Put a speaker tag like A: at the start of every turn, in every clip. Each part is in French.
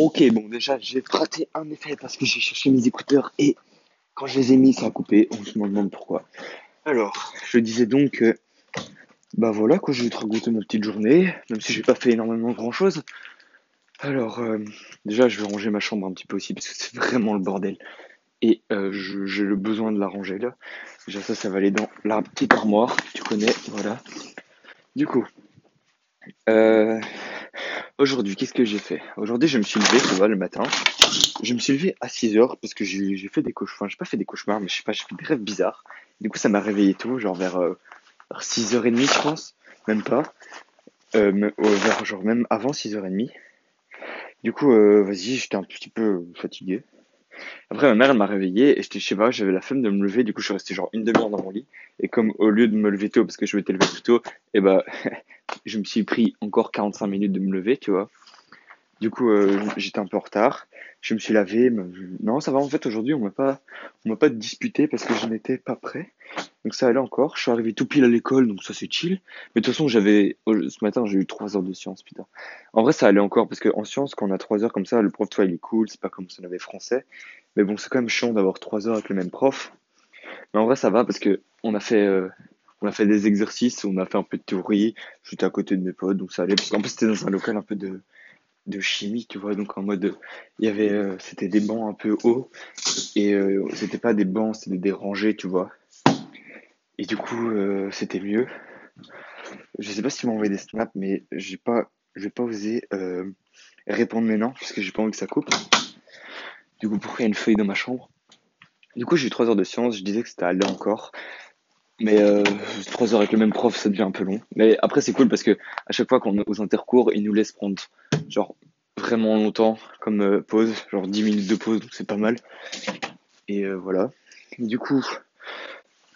A: Ok, bon, déjà, j'ai raté un effet parce que j'ai cherché mes écouteurs et quand je les ai mis, ça a coupé. On se demande pourquoi. Alors, je disais donc que, bah voilà, quoi, je vais te raconter ma petite journée, même si j'ai pas fait énormément grand chose. Alors, euh, déjà, je vais ranger ma chambre un petit peu aussi parce que c'est vraiment le bordel. Et euh, j'ai le besoin de la ranger là. Déjà, ça, ça va aller dans la petite armoire, tu connais, voilà. Du coup, euh, aujourd'hui, qu'est-ce que j'ai fait? Aujourd'hui, je me suis levé, tu vois, le matin. Je me suis levé à 6 heures parce que j'ai fait des cauchemars. J'ai pas fait des cauchemars, mais je sais pas, j'ai fait des rêves bizarres. Du coup, ça m'a réveillé tôt, genre vers, 6h30, je pense. Même pas. Euh, vers genre même avant 6h30. Du coup, euh, vas-y, j'étais un petit peu fatigué. Après, ma mère, elle m'a réveillé et j'étais, je sais pas, j'avais la flemme de me lever. Du coup, je suis resté genre une demi-heure dans mon lit. Et comme au lieu de me lever tôt parce que je m'étais levé plus tôt, et eh bah, je me suis pris encore 45 minutes de me lever, tu vois. Du coup, euh, j'étais un peu en retard. Je me suis lavé. Non, ça va. En fait, aujourd'hui, on m'a pas, on m'a pas disputé parce que je n'étais pas prêt. Donc ça allait encore. Je suis arrivé tout pile à l'école, donc ça c'est chill. Mais de toute façon, j'avais, ce matin, j'ai eu 3 heures de sciences, putain. En vrai, ça allait encore parce qu'en sciences, quand on a 3 heures comme ça, le prof, toi, il est cool. C'est pas comme si on avait français. Mais bon, c'est quand même chiant d'avoir 3 heures avec le même prof. Mais en vrai, ça va parce que on a fait, euh, on a fait des exercices, on a fait un peu de théorie. J'étais à côté de mes potes, donc ça allait. Parce qu'en plus, c'était dans un local un peu de, de chimie, tu vois, donc en mode, il y avait, euh, c'était des bancs un peu hauts, et euh, c'était pas des bancs, c'était des rangées, tu vois. Et du coup, euh, c'était mieux. Je sais pas si m'as envoyé des snaps, mais j'ai pas, je vais pas osé répondre maintenant, parce que j'ai pas envie que ça coupe. Du coup, pourquoi il y a une feuille dans ma chambre? Du coup, j'ai eu 3 heures de science, je disais que c'était allé encore. Mais euh, 3 heures avec le même prof, ça devient un peu long. Mais après, c'est cool parce que à chaque fois qu'on est aux intercours, ils nous laissent prendre genre vraiment longtemps comme euh, pause, genre 10 minutes de pause, donc c'est pas mal. Et euh, voilà. Du coup,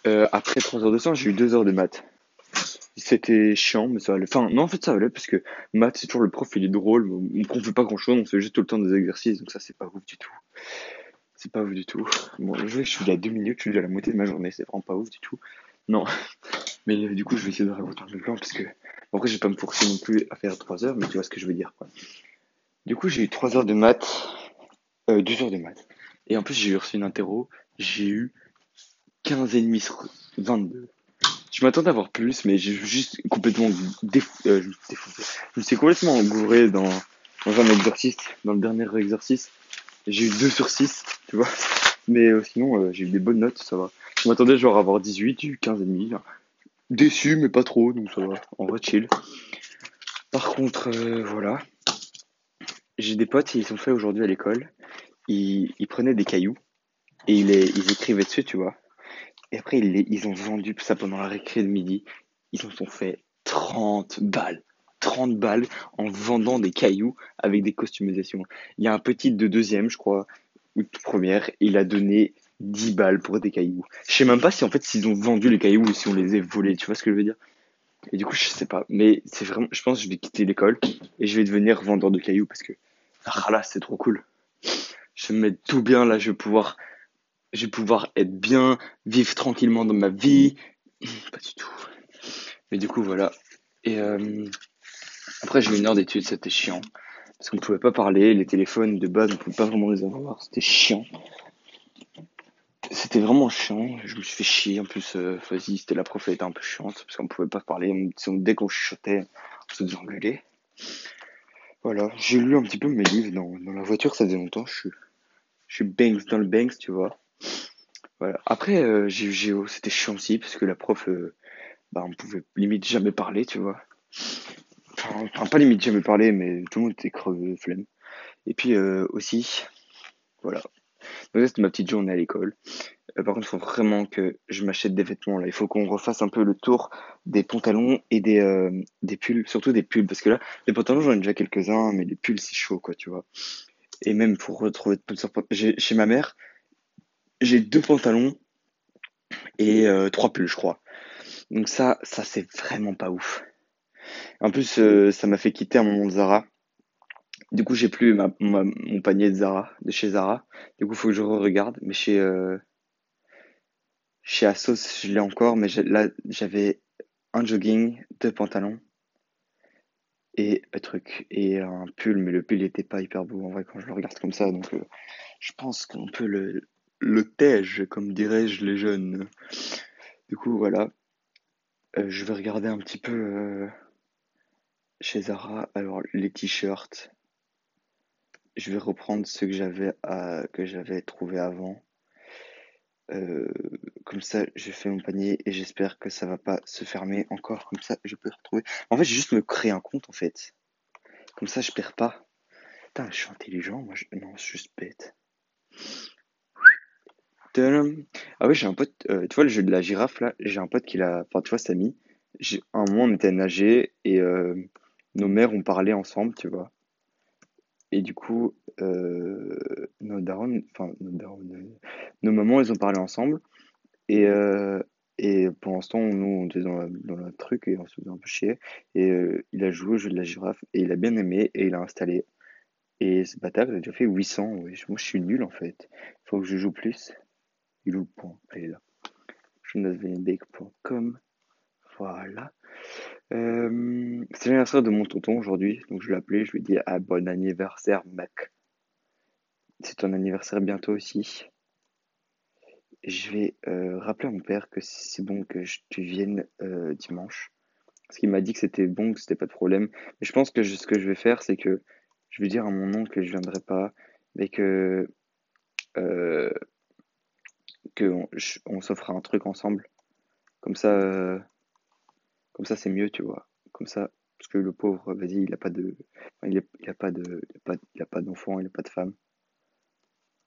A: euh, après 3 heures de sciences, j'ai eu 2 heures de maths. C'était chiant, mais ça allait. Enfin, non, en fait, ça allait parce que maths, c'est toujours le prof, il est drôle. On fait pas grand chose, on fait juste tout le temps des exercices, donc ça, c'est pas ouf du tout. C'est pas ouf du tout. Bon, je suis à 2 minutes, je suis à la moitié de ma journée, c'est vraiment pas ouf du tout. Non. Mais du coup, je vais essayer de raconter le plan parce que. Bon, après, je vais pas me forcer non plus à faire 3 heures, mais tu vois ce que je veux dire. Du coup, j'ai eu 3 heures de maths, euh, 2 heures de maths. Et en plus, j'ai eu reçu une interro, j'ai eu 15 et demi sur 22. Je m'attendais à avoir plus, mais j'ai juste complètement euh, défoncé. Je suis complètement engouré dans, dans un exercice, dans le dernier exercice. J'ai eu 2 sur 6, tu vois. Mais euh, sinon, euh, j'ai eu des bonnes notes, ça va. Je m'attendais genre à avoir 18, j'ai eu 15 et demi. Déçu, mais pas trop, donc ça va. En vrai, chill. Par contre, euh, voilà. J'ai des potes, ils ont fait aujourd'hui à l'école. Ils, ils, prenaient des cailloux et ils, écrivaient dessus, tu vois. Et après, ils, les, ont vendu ça pendant la récré de midi. Ils en ont fait 30 balles. 30 balles en vendant des cailloux avec des customisations. Il y a un petit de deuxième, je crois, ou de première, il a donné 10 balles pour des cailloux. Je sais même pas si en fait s'ils ont vendu les cailloux ou si on les a volés, tu vois ce que je veux dire? Et du coup, je sais pas, mais c'est vraiment je pense que je vais quitter l'école et je vais devenir vendeur de cailloux parce que ah là, c'est trop cool. Je vais me mettre tout bien là, je vais pouvoir je vais pouvoir être bien, vivre tranquillement dans ma vie. Pas du tout. Mais du coup, voilà. Et euh, après, j'ai eu une heure d'études, c'était chiant. Parce qu'on ne pouvait pas parler, les téléphones de base, on ne pouvait pas vraiment les avoir, c'était chiant. C'était vraiment chiant, je me suis fait chier, en plus, euh, vas-y, c'était la prof, elle était un peu chiante, parce qu'on ne pouvait pas parler, dès qu'on chuchotait, on se faisait engueuler. Voilà, j'ai lu un petit peu mes livres dans, dans la voiture, ça faisait longtemps, je suis, je suis banks dans le banks, tu vois. Voilà. Après, euh, j'ai eu Géo, c'était chiant aussi, parce que la prof, euh, bah, on pouvait limite jamais parler, tu vois. Enfin, pas limite jamais parler, mais tout le monde était crevé, flemme. Et puis euh, aussi, voilà. Donc c'était ma petite journée à l'école. Euh, par contre, il faut vraiment que je m'achète des vêtements là. Il faut qu'on refasse un peu le tour des pantalons et des, euh, des pulls, surtout des pulls, parce que là, les pantalons j'en ai déjà quelques-uns, mais les pulls c'est chaud quoi, tu vois. Et même pour retrouver chez ma mère, j'ai deux pantalons et trois pulls, je crois. Donc ça, ça c'est vraiment pas ouf. En plus, euh, ça m'a fait quitter un moment de Zara. Du coup, j'ai plus mon panier de Zara, de chez Zara. Du coup, il faut que je re-regarde. Mais chez, euh, chez Asos, je l'ai encore. Mais là, j'avais un jogging, deux pantalons et un truc et un pull, mais le pull n'était pas hyper beau en vrai quand je le regarde comme ça, donc euh, je pense qu'on peut le le comme diraient-je les jeunes. Du coup, voilà. Je vais regarder un petit peu chez Zara. Alors, les t-shirts. Je vais reprendre ceux que j'avais à, que j'avais trouvé avant. Euh, comme ça, je fais mon panier et j'espère que ça va pas se fermer encore. Comme ça, je peux retrouver. En fait, j'ai juste me créer un compte en fait. Comme ça, je perds pas. Putain, je suis intelligent. Moi, je... non, je suis juste bête. Ah oui, j'ai un pote. euh, tu vois le jeu de la girafe là. J'ai un pote qui l'a. Enfin, tu vois, Samy. J'ai un moment, on était nager et euh, nos mères ont parlé ensemble, tu vois. Et du coup, euh, nos darons, enfin, nos nos mamans, elles ont parlé ensemble. Et, euh, et pour l'instant, nous, on était dans, la- dans le truc et on se faisait un peu chier. Et euh, il a joué au jeu de la girafe et il a bien aimé et il a installé. Et ce bâtard, il a déjà fait 800. Ouais. Moi, je suis nul en fait. Il faut que je joue plus. Il joue point? Est là. journasvenebake.com. Voilà. Euh, c'est l'anniversaire de mon tonton aujourd'hui, donc je l'ai appelé, je lui ai dit ah, bon anniversaire mec. C'est ton anniversaire bientôt aussi. Je vais euh, rappeler à mon père que c'est bon que tu viennes euh, dimanche. Parce qu'il m'a dit que c'était bon, que c'était pas de problème. Mais je pense que ce que je vais faire, c'est que je vais dire à mon oncle que je viendrai pas, mais que que on, s'offre un truc ensemble. Comme ça, comme ça c'est mieux, tu vois. Comme ça, parce que le pauvre, vas-y, il a pas de, il, a pas de, il a pas, d'enfant, il a pas de femme.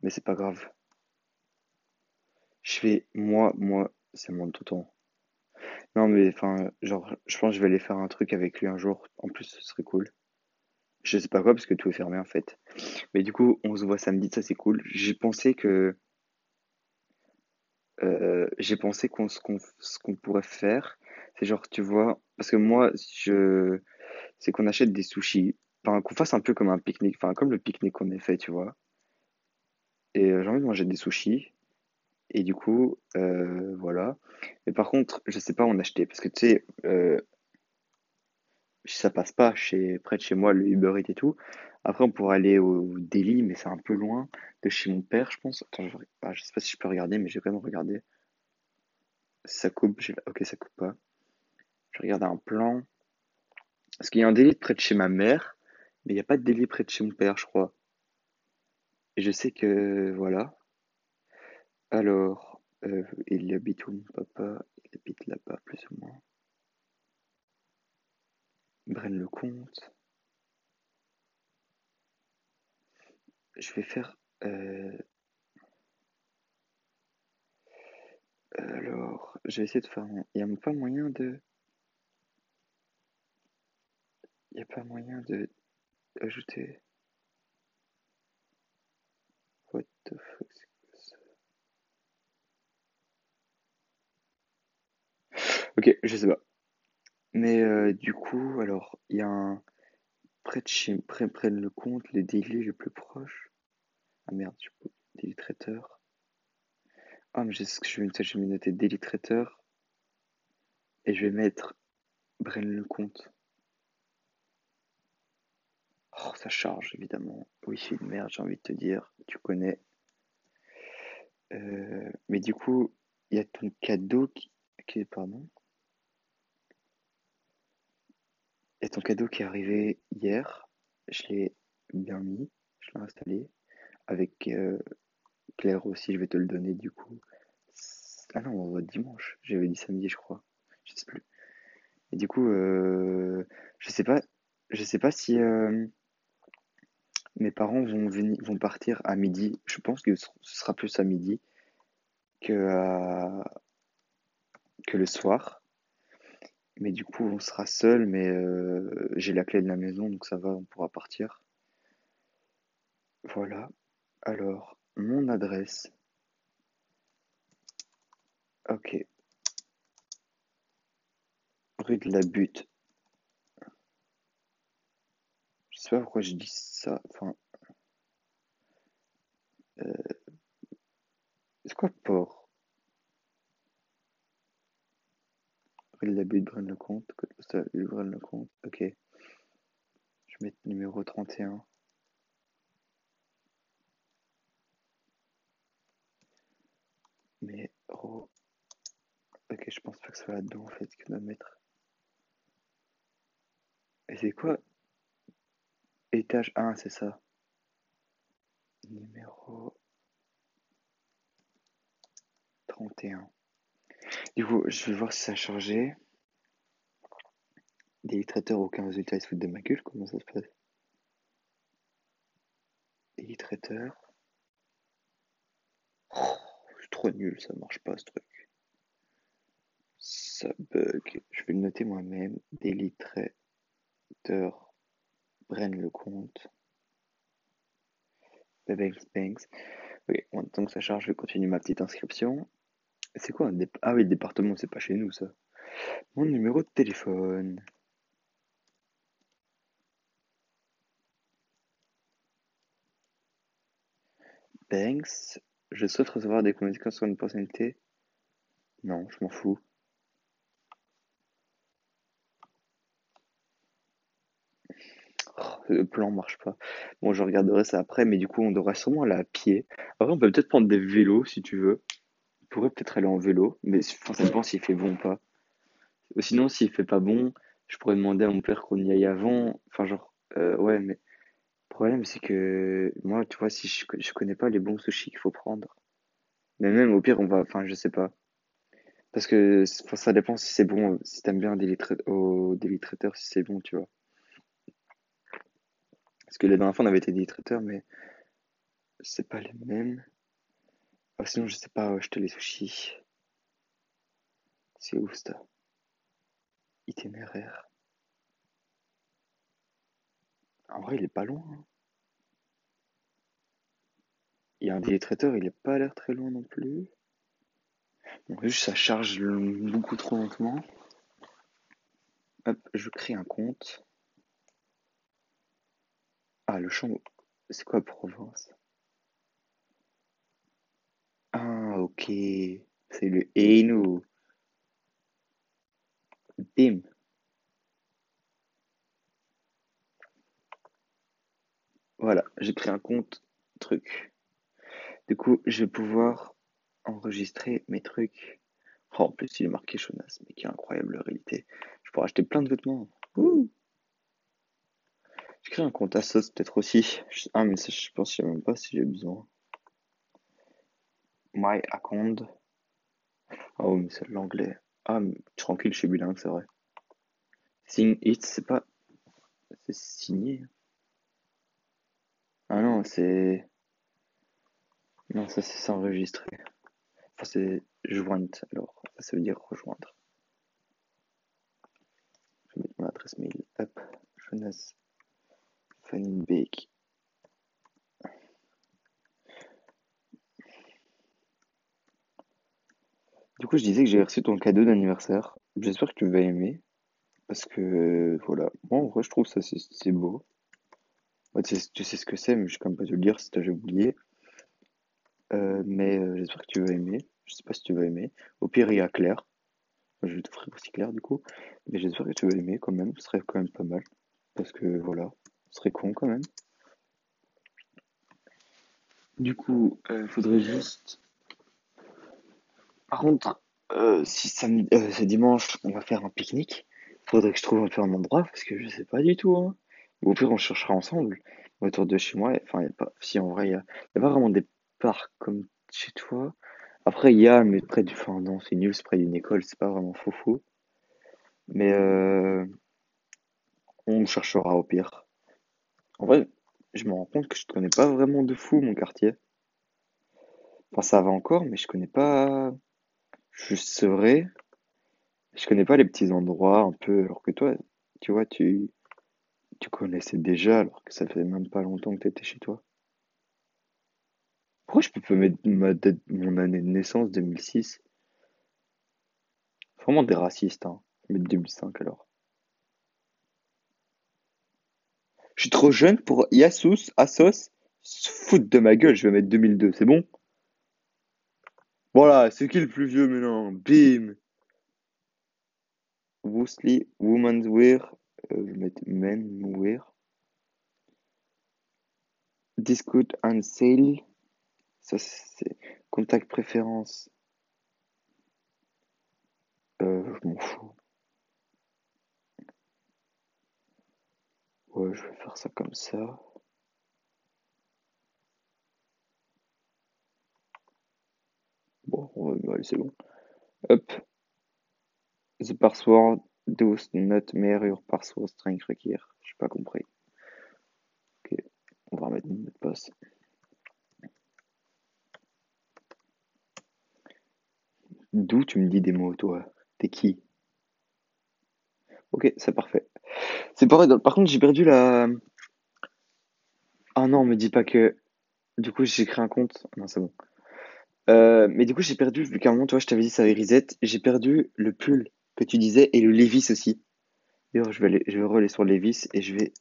A: Mais c'est pas grave. Je fais, moi, moi, c'est mon tonton. Non, mais enfin, genre, je pense que je vais aller faire un truc avec lui un jour. En plus, ce serait cool. Je sais pas quoi, parce que tout est fermé en fait. Mais du coup, on se voit samedi, ça c'est cool. J'ai pensé que, euh, j'ai pensé qu'on, ce qu'on, qu'on pourrait faire, c'est genre, tu vois, parce que moi, je, c'est qu'on achète des sushis, enfin, qu'on fasse un peu comme un pique-nique, enfin, comme le pique-nique qu'on a fait, tu vois. Et euh, j'ai envie de manger des sushis. Et du coup, euh, voilà. Mais par contre, je sais pas où en acheter, parce que tu sais, euh, ça passe pas chez, près de chez moi, le Uber Eats et tout. Après, on pourrait aller au Delhi, mais c'est un peu loin de chez mon père, je pense. Attends, je, ah, je sais pas si je peux regarder, mais j'ai quand même regardé. Ça coupe, ok, ça coupe pas. Je regarde un plan. Parce qu'il y a un Delhi près de chez ma mère, mais il n'y a pas de Delhi près de chez mon père, je crois. Et je sais que, voilà. Alors, euh, il habite où mon papa? Il habite là-bas, plus ou moins. Braine-le-Comte. Je vais faire. euh, alors, je vais essayer de faire. Il n'y a pas moyen de. N'y a pas moyen de ajouter. What the fuck, c'est quoi ça? Ok, je sais pas. Mais euh, du coup, alors, il y a un. Près de chez. Près, près le compte, les délais les plus proches. Ah merde, du coup, Daily Traiteur. Ah, mais je ce que je vais mettre. Je vais noter Daily Traiteur et je vais mettre Braine-le-Comte. Oh, ça charge, évidemment. Oui, c'est une merde, j'ai envie de te dire. Tu connais. Euh, mais du coup, il y a ton cadeau qui... Pardon. Il y a ton cadeau qui est arrivé hier. Je l'ai bien mis. Je l'ai installé. Avec euh, Claire aussi, je vais te le donner du coup. Ah non, on va dimanche. J'avais dit samedi, je crois. Je sais plus. Et du coup, euh, je sais pas, je sais pas si mes parents vont venir, vont partir à midi. Je pense que ce sera plus à midi que que le soir. Mais du coup, on sera seul, mais euh, j'ai la clé de la maison, donc ça va, on pourra partir. Voilà. Alors, mon adresse. Ok. Rue de la Butte. Je sais pas pourquoi je dis ça. Enfin, euh, c'est quoi port? Rue de la Butte, Braine-le-Comte, code postal, Braine-le-Comte. Ok. Je vais mettre numéro 31. Mais, oh. Ok, je pense pas que ce soit là-dedans en fait que doit mettre. Et c'est quoi Étage 1, c'est ça. Numéro 31. Du coup, je vais voir si ça a changé. Des aucun résultat, ils se foutent de ma gueule, comment ça se passe? Des traiteurs. Oh, c'est trop nul, ça marche pas ce truc. Ça bug. Je vais le noter moi-même. Daily Traiteur le compte. Banks Banks. Ok, tant que ça charge, je vais continuer ma petite inscription. C'est quoi un dé... Ah oui, le département, c'est pas chez nous ça. Mon numéro de téléphone. Banks, je souhaite recevoir des communications sur une personnalité. Non, je m'en fous. Oh, le plan marche pas. Bon, je regarderai ça après, mais du coup, on devrait sûrement aller à pied. Après, on peut peut-être prendre des vélos si tu veux. On pourrait peut-être aller en vélo, mais enfin, ça dépend s'il fait bon ou pas. Ou sinon, s'il fait pas bon, je pourrais demander à mon père qu'on y aille avant. Enfin, genre, euh, ouais, mais le problème, c'est que moi, tu vois, si je, je connais pas les bons sushis qu'il faut prendre. Mais même au pire, on va, enfin, je sais pas. Parce que ça dépend si c'est bon, si t'aimes bien au Daily Traiteur, si c'est bon, tu vois. Parce que la dernière fois, on avait été Daily Traiteur, mais c'est pas les mêmes. Ah, sinon, je sais pas, ouais, acheter les sushis. C'est où ça? Itinéraire. En vrai, il est pas loin. hein. Il y a un Daily Traiteur, il est pas l'air très loin non plus. Bon, juste ça charge beaucoup trop lentement. Hop, je crée un compte. Ah, le champ, c'est quoi province? Ah, ok. C'est le Hainaut. Bim. Voilà, j'ai créé un compte truc. Du coup, je vais pouvoir enregistrer mes trucs. Oh, en plus, il est marqué Jonas, mais qui incroyable réalité. Je pourrais acheter plein de vêtements. Ouh. Je crée un compte Asos peut-être aussi. Ah, mais ça, je pense, je sais même pas si j'ai besoin. My account. Oh, mais c'est l'anglais. Ah, mais tranquille, je suis bilingue, c'est vrai. Sing it, c'est pas. C'est signé. Ah non, c'est. Non, ça, c'est s'enregistrer. Enfin, c'est jointe, alors. Ça, veut dire rejoindre. Je vais mettre mon adresse mail. Hop. Jonas Fanninbeek. Du coup, je disais que j'ai reçu ton cadeau d'anniversaire. J'espère que tu vas aimer. Parce que, voilà. Moi, en vrai, je trouve ça, c'est beau. Ouais, tu sais, ce que c'est, mais je vais quand même pas te le dire si t'as oublié. Euh, mais euh, j'espère que tu vas aimer. Je sais pas si tu vas aimer. Au pire, il y a Claire. Je vais t'offrir aussi Claire, du coup. Mais j'espère que tu vas aimer quand même. Ce serait quand même pas mal. Ce con quand même. Du coup, euh, faudrait juste. Par contre, euh, si samedi, euh, c'est dimanche, on va faire un pique-nique. Faudrait que je trouve un peu un endroit parce que je sais pas du tout. Hein. Au pire, on cherchera ensemble autour de chez moi. Enfin, a pas. Si en vrai, il y a, pas vraiment des parcs comme chez toi. Après, il y a, mais près du. Enfin, non, c'est nul, c'est près d'une école, c'est pas vraiment fou Mais euh, on cherchera au pire. En vrai, je me rends compte que je connais pas vraiment de fou mon quartier. Enfin, ça va encore, mais je connais pas. Je vrai, je connais pas les petits endroits un peu. Alors que toi, tu vois, tu, tu connaissais déjà, alors que ça fait même pas longtemps que t'étais chez toi. Pourquoi je peux pas mettre ma date, mon année de naissance 2006? Vraiment des racistes, hein. Je vais mettre 2005 alors. Je suis trop jeune pour Yasus, Asos, se foutre de ma gueule, je vais mettre 2002, c'est bon? Voilà, c'est qui le plus vieux maintenant? Bim! Woolsey, Women's Wear, euh, je vais mettre Men Wear. Discord and Sale. Ça, c'est contact préférence. Euh, je m'en fous. Ouais, je vais faire ça comme ça. Bon, ouais, c'est bon. Hop. The password does not mirror your password string required. J'ai pas compris. Ok, on va remettre mon mot de passe. D'où tu me dis des mots, toi? T'es qui? Ok, c'est parfait. C'est pareil, par contre, j'ai perdu la. Ah non, me dis pas que. Du coup, j'ai créé un compte. Non, c'est bon. Euh, mais du coup, j'ai perdu, vu qu'à un moment, toi, je t'avais dit ça avait reset, j'ai perdu le pull que tu disais et le Levis aussi. D'ailleurs, je vais aller, je vais relayer sur le Levis et je vais.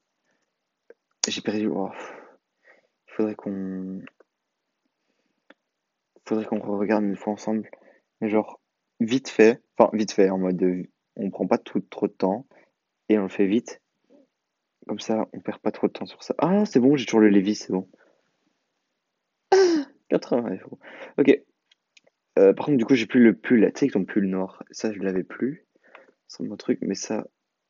A: J'ai perdu. Oh. Il faudrait qu'on. Faudrait qu'on regarde une fois ensemble. Mais genre, vite fait. Enfin, vite fait, en mode. On prend pas tout, trop de temps et on le fait vite. Comme ça, on perd pas trop de temps sur ça. Ah, c'est bon, j'ai toujours le Levis, c'est bon. 80 euros. Ok. Euh, par contre, du coup, j'ai plus le pull. Tu sais, ton pull noir. Ça, je l'avais plus. C'est mon truc, mais ça.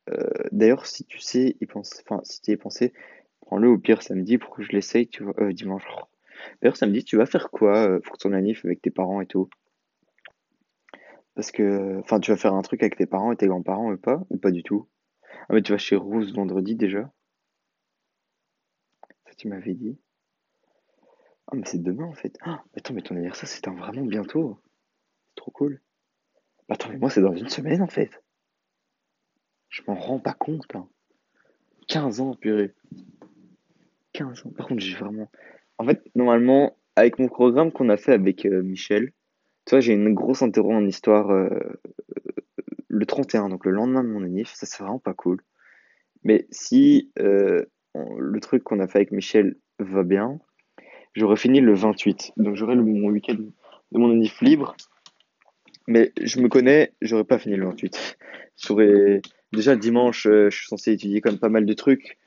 A: Euh, d'ailleurs, si tu sais, il pense. Enfin, si tu y pensé, prends-le au pire samedi pour que je l'essaye, tu vois. Euh, dimanche. D'ailleurs, samedi, tu vas faire quoi pour ton anniv avec tes parents et tout? Parce que. Enfin, tu vas faire un truc avec tes parents et tes grands-parents ou pas Ou pas du tout? Ah, mais tu vas chez Rose vendredi déjà Ça, tu m'avais dit. Ah, mais c'est demain en fait. Ah, attends, mais ton anniversaire c'est vraiment bientôt. C'est trop cool. Bah, attends, mais moi c'est dans une semaine en fait. Je m'en rends pas compte. Hein. 15 ans, purée. 15 ans. Par contre, j'ai vraiment. En fait, normalement, avec mon programme qu'on a fait avec euh, Michel, tu vois, j'ai une grosse interro en histoire euh, le 31, donc le lendemain de mon anniv. Ça, c'est vraiment pas cool. Mais si euh, le truc qu'on a fait avec Michel va bien, j'aurais fini le 28. Donc j'aurais mon week-end de mon anniv libre. Mais je me connais, j'aurais pas fini le 28. J'aurais déjà dimanche, euh, je suis censé étudier comme pas mal de trucs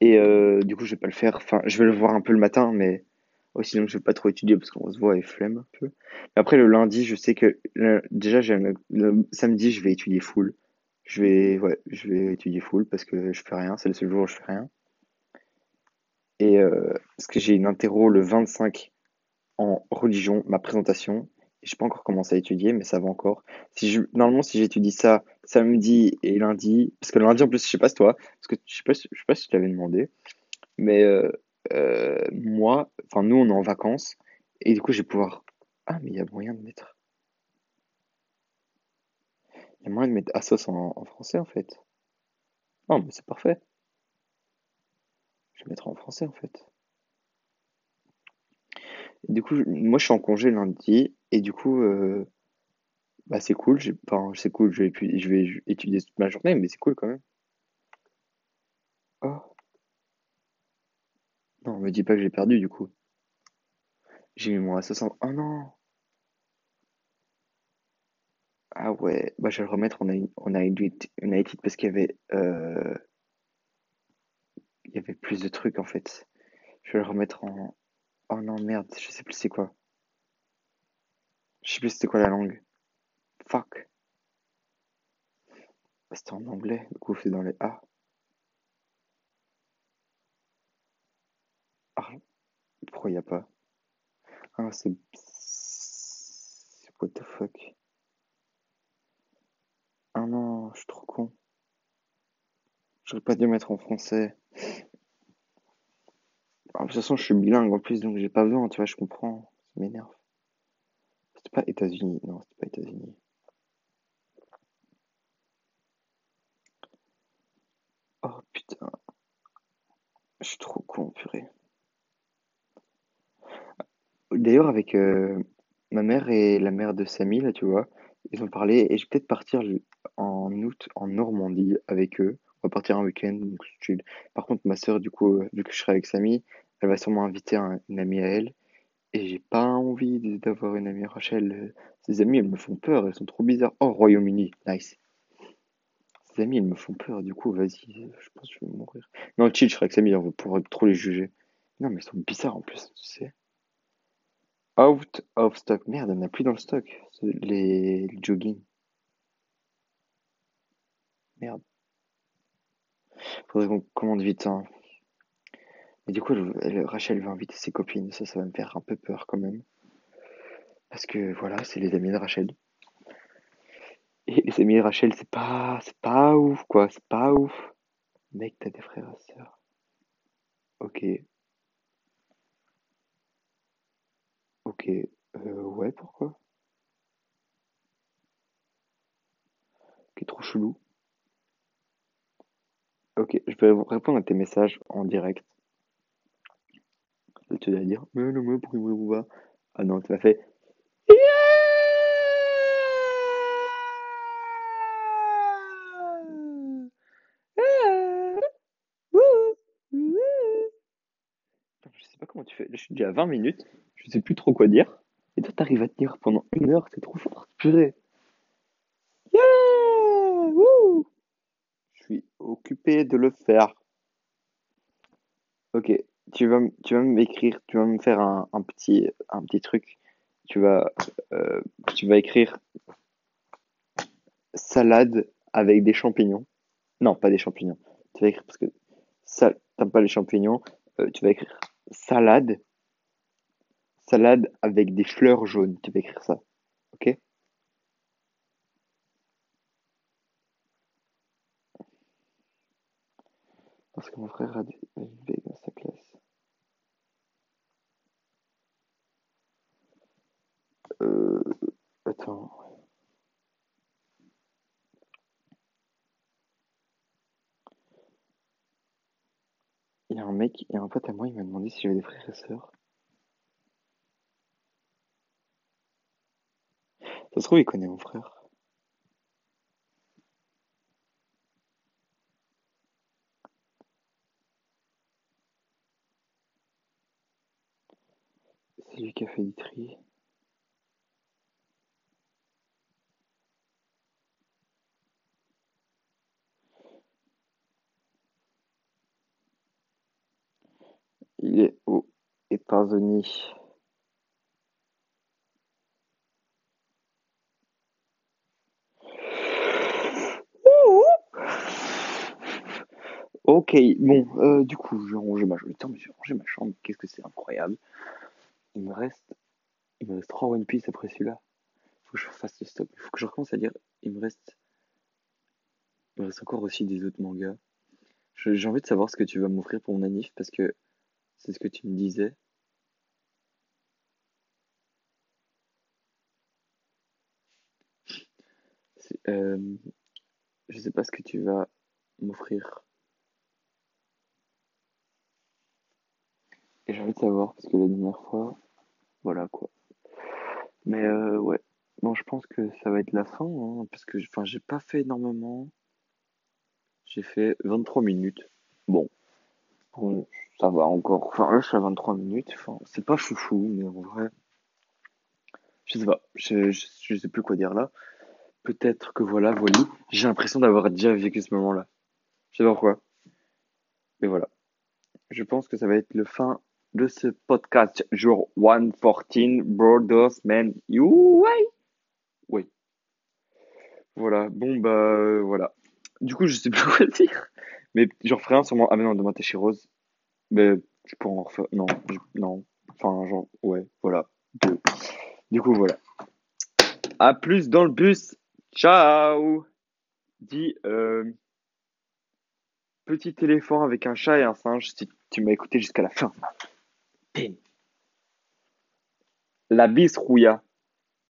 A: et euh, du coup je vais pas le faire. Enfin, je vais le voir un peu le matin, mais oh, sinon je vais pas trop étudier parce qu'on se voit et flemme un peu. Après le lundi, je sais que déjà j'aime le samedi, je vais étudier full. Je vais étudier full parce que je fais rien. C'est le seul jour où je fais rien. Et euh, parce que j'ai une interro le 25 en religion, ma présentation. Je n'ai pas encore commencé à étudier, mais ça va encore. Normalement, si j'étudie ça samedi et lundi, parce que lundi en plus, je sais pas si toi, parce que je sais sais pas si je t'avais demandé, mais euh, moi, enfin nous, on est en vacances et du coup, je vais pouvoir. Ah, mais il y a moyen de mettre. Il y a moyen de mettre Assos en, en français en fait. Non, mais c'est parfait. Je vais mettre en français en fait. du coup, moi je suis en congé lundi et du coup, euh, bah c'est cool. Enfin, c'est cool. Je vais, je vais étudier toute ma journée, mais c'est cool quand même. Oh. Me dis pas que j'ai perdu du coup. J'ai mis mon à 60. Oh non! Ah ouais, bah je vais le remettre a, on a parce qu'il y avait euh, il y avait plus de trucs en fait. Je vais le remettre en. Oh non, merde, je sais plus c'est quoi. Je sais plus c'était quoi la langue. Fuck. C'était en anglais, du coup c'est dans les A. Ah, pourquoi il n'y a pas Ah, c'est. What the fuck Ah non, je suis trop con. J'aurais pas dû mettre en français. Ah, de toute façon, je suis bilingue en plus, donc j'ai pas besoin, tu vois, je comprends. Ça m'énerve. C'était pas États-Unis. Non, c'était pas États-Unis. Oh putain. Je suis trop con, purée. D'ailleurs, avec euh, ma mère et la mère de Samy, là, tu vois, ils ont parlé et je vais peut-être partir en août en Normandie avec eux. On va partir un week-end. Par contre, ma soeur, du coup, vu que je serai avec Samy, elle va sûrement inviter une amie à elle. Et j'ai pas envie d'avoir une amie Rachel. Ses amis, elles me font peur, elles sont trop bizarres. Oh, Royaume-Uni, nice. Ses amis, elles me font peur, du coup, vas-y, je pense que je vais mourir. Non, chill, je serai avec Samy, on va pouvoir trop les juger. Non, mais ils sont bizarres en plus, tu sais. Out of stock. Merde, elle n'a plus dans le stock. Les, jogging. Merde. Faudrait qu'on commande vite. Hein. Mais du coup, Rachel va inviter ses copines. Ça, ça va me faire un peu peur quand même. Parce que voilà, c'est les amis de Rachel. Et les amis de Rachel, c'est pas, c'est pas ouf, quoi. C'est pas ouf. Mec, t'as des frères et sœurs. Ok, ok. Euh, ouais, pourquoi? Ok, trop chelou. Ok, je vais répondre à tes messages en direct. Tu vas dire, mais non, mais pourquoi vous pas? Ah non, tu m'as fait. Putain, Je sais pas comment tu fais. Je suis déjà à 20 minutes. Je sais plus trop quoi dire. Et toi, t'arrives à tenir pendant une heure. C'est trop fort. Purée. Yeah! Je suis occupé de le faire. Ok. Tu vas, tu vas m'écrire. Tu vas me faire un, un petit, un petit truc. Tu vas, euh, tu vas écrire salade avec des champignons. Non, pas des champignons. Tu vas écrire parce que ça, t'aimes pas les champignons. Euh, tu vas écrire salade, salade avec des fleurs jaunes. Tu vas écrire ça. Ok? Parce que mon frère a des élevés dans sa classe. Euh, attends. Il y a un mec, a un pote à moi, il m'a demandé si j'avais des frères et sœurs. Ça se trouve, il connaît mon frère. C'est lui qui a fait tri. Il est aux États-Unis. Ok, bon, euh, du coup, j'ai rangé ma chambre. Ma chambre. Qu'est-ce que c'est incroyable. Il me reste, il me reste trois One Piece après celui-là. Faut que je fasse le stop. Faut que je recommence à dire. Il me reste, il me reste encore aussi des autres mangas. J'ai envie de savoir ce que tu vas m'offrir pour mon anniv parce que c'est ce que tu me disais. Euh, je sais pas ce que tu vas m'offrir. Et j'ai savoir parce que la dernière fois, voilà quoi. Mais euh, ouais, bon, je pense que ça va être la fin hein, parce que enfin, j'ai pas fait énormément. J'ai fait 23 minutes. Bon, bon, ça va encore. Enfin, là, je suis à 23 minutes. Enfin, c'est pas foufou, mais en vrai, je sais pas. Je, je, je sais plus quoi dire là. Peut-être que voilà, voilà. J'ai l'impression d'avoir déjà vécu ce moment-là. Je sais pas pourquoi. Mais voilà. Je pense que ça va être le fin de ce podcast jour 114 Brothers Man You. Oui. Voilà. Bon bah euh, voilà. Du coup, je sais plus quoi dire. Mais j'en ferai un sûrement. Ah mais non, demain t'es chez Rose. Mais je pourrais en refaire. Non, je- non. Enfin, genre, ouais, voilà. Deux. Du coup, voilà. À plus dans le bus. Ciao. Dis, euh, petit éléphant avec un chat et un singe si tu m'as écouté jusqu'à la fin. La bise rouilla.